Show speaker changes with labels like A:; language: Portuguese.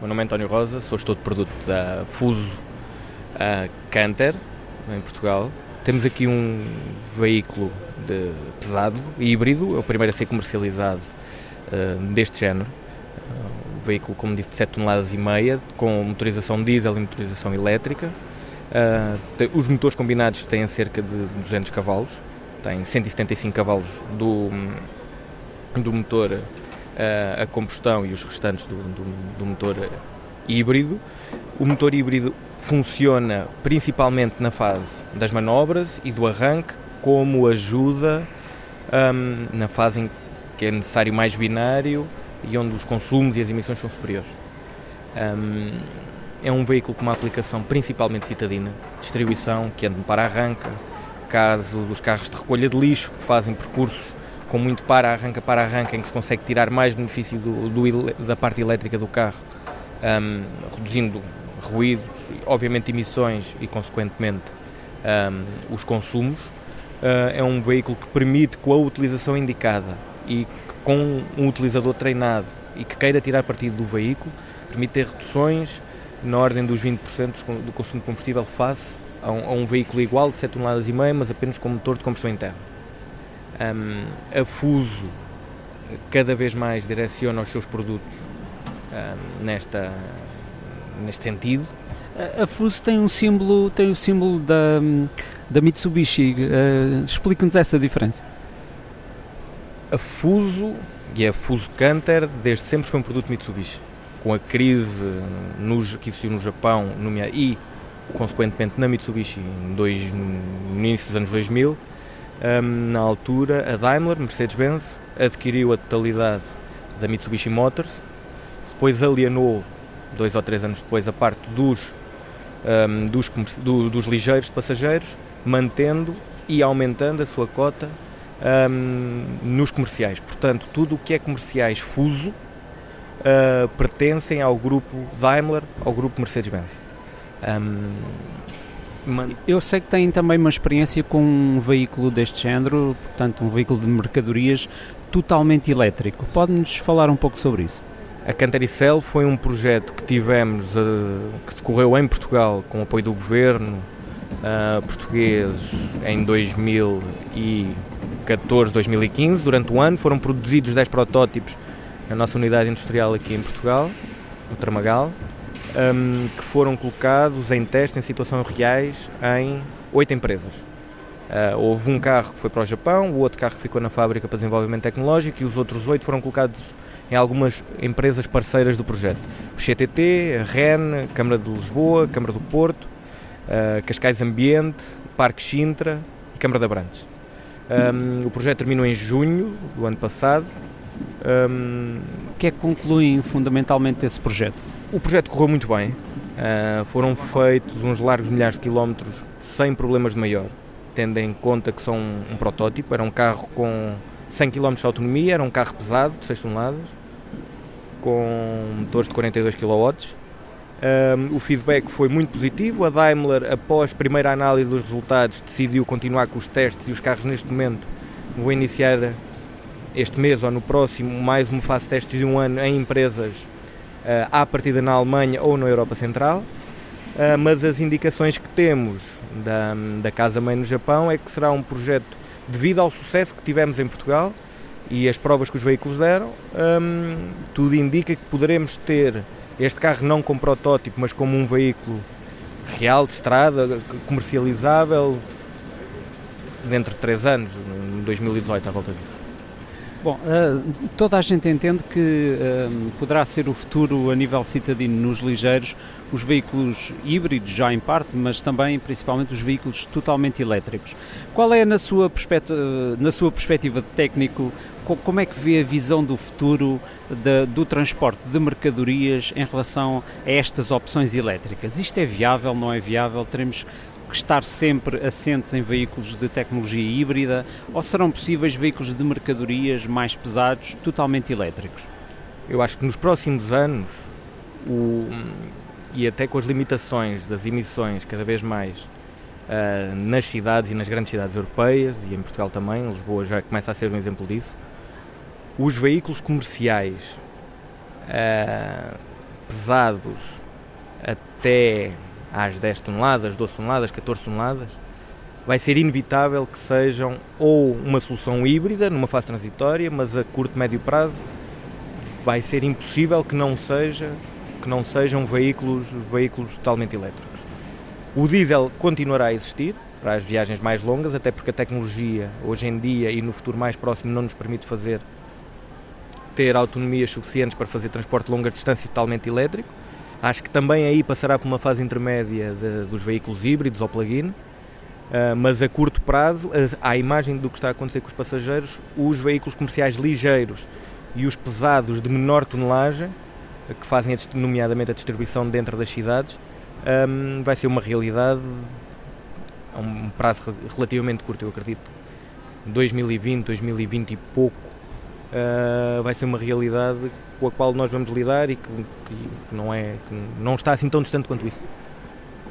A: meu nome é António Rosa, sou gestor de produto da Fuso uh, Canter, em Portugal. Temos aqui um veículo de pesado, híbrido, é o primeiro a ser comercializado uh, deste género. Uh, um veículo, como disse, de 7 toneladas e meia, com motorização diesel e motorização elétrica. Uh, tem, os motores combinados têm cerca de 200 cavalos, tem 175 cavalos do, do motor a combustão e os restantes do, do, do motor híbrido. O motor híbrido funciona principalmente na fase das manobras e do arranque, como ajuda um, na fase em que é necessário mais binário e onde os consumos e as emissões são superiores. Um, é um veículo com uma aplicação principalmente citadina, distribuição, que anda para arranca, caso dos carros de recolha de lixo, que fazem percursos com muito para-arranca, para-arranca, em que se consegue tirar mais benefício do, do, da parte elétrica do carro, um, reduzindo ruídos, obviamente emissões e, consequentemente, um, os consumos. Uh, é um veículo que permite, com a utilização indicada e com um utilizador treinado e que queira tirar partido do veículo, permite ter reduções na ordem dos 20% do consumo de combustível face a um, a um veículo igual de 7 toneladas e meia, mas apenas com motor de combustão interna. Um, a Fuso cada vez mais direciona os seus produtos um, nesta, neste sentido.
B: A Fuso tem um símbolo, tem o um símbolo da, da Mitsubishi. Uh, Explique-nos essa diferença.
A: A Fuso e a Fuso Canter desde sempre foi um produto Mitsubishi. Com a crise no, que existiu no Japão no, e, consequentemente, na Mitsubishi dois, no início dos anos 2000, um, na altura a Daimler, Mercedes-Benz, adquiriu a totalidade da Mitsubishi Motors, depois alienou, dois ou três anos depois, a parte dos, um, dos, do, dos ligeiros de passageiros, mantendo e aumentando a sua cota um, nos comerciais. Portanto, tudo o que é comerciais fuso uh, pertencem ao grupo Daimler, ao grupo Mercedes-Benz. Um,
B: eu sei que tem também uma experiência com um veículo deste género, portanto, um veículo de mercadorias totalmente elétrico. Pode-nos falar um pouco sobre isso?
A: A Cantaricel foi um projeto que tivemos, uh, que decorreu em Portugal com o apoio do governo uh, português em 2014, 2015. Durante o ano foram produzidos 10 protótipos na nossa unidade industrial aqui em Portugal, no Tramagal um, que foram colocados em teste em situações reais em oito empresas. Uh, houve um carro que foi para o Japão, o outro carro que ficou na fábrica para desenvolvimento tecnológico e os outros oito foram colocados em algumas empresas parceiras do projeto. O CTT, a REN, Câmara de Lisboa, Câmara do Porto, uh, Cascais Ambiente, Parque Sintra e Câmara de Abrantes. Um, o projeto terminou em junho do ano passado.
B: Um, o que é que concluem fundamentalmente esse projeto?
A: O projeto correu muito bem. Uh, foram feitos uns largos milhares de quilómetros sem problemas de maior, tendo em conta que são um protótipo. Era um carro com 100 km de autonomia, era um carro pesado, de 6 toneladas, com motores de 42 kW. Um, o feedback foi muito positivo. A Daimler, após primeira análise dos resultados, decidiu continuar com os testes e os carros neste momento vão iniciar este mês ou no próximo mais uma fase de testes de um ano em empresas à partida na Alemanha ou na Europa Central, uh, mas as indicações que temos da, da Casa Mãe no Japão é que será um projeto devido ao sucesso que tivemos em Portugal e as provas que os veículos deram, um, tudo indica que poderemos ter este carro não como protótipo, mas como um veículo real de estrada, comercializável dentro de 3 anos, em 2018 à volta disso.
B: Bom, uh, toda a gente entende que uh, poderá ser o futuro a nível citadino nos ligeiros os veículos híbridos, já em parte, mas também principalmente os veículos totalmente elétricos. Qual é, na sua, perspectiva, na sua perspectiva de técnico, como é que vê a visão do futuro de, do transporte de mercadorias em relação a estas opções elétricas? Isto é viável, não é viável? Teremos estar sempre assentes em veículos de tecnologia híbrida ou serão possíveis veículos de mercadorias mais pesados, totalmente elétricos?
A: Eu acho que nos próximos anos, o, e até com as limitações das emissões cada vez mais uh, nas cidades e nas grandes cidades europeias, e em Portugal também, Lisboa já começa a ser um exemplo disso, os veículos comerciais uh, pesados até às 10 toneladas, 12 toneladas, 14 toneladas, vai ser inevitável que sejam ou uma solução híbrida numa fase transitória, mas a curto médio prazo vai ser impossível que não seja que não sejam veículos veículos totalmente elétricos. O diesel continuará a existir para as viagens mais longas, até porque a tecnologia hoje em dia e no futuro mais próximo não nos permite fazer ter autonomias suficientes para fazer transporte de longa distância totalmente elétrico. Acho que também aí passará por uma fase intermédia de, dos veículos híbridos ou plug-in, uh, mas a curto prazo, à imagem do que está a acontecer com os passageiros, os veículos comerciais ligeiros e os pesados de menor tonelagem, que fazem, nomeadamente, a distribuição dentro das cidades, um, vai ser uma realidade a um prazo relativamente curto, eu acredito. 2020, 2020 e pouco, uh, vai ser uma realidade com a qual nós vamos lidar e que, que, não, é, que não está assim tão distante quanto isso.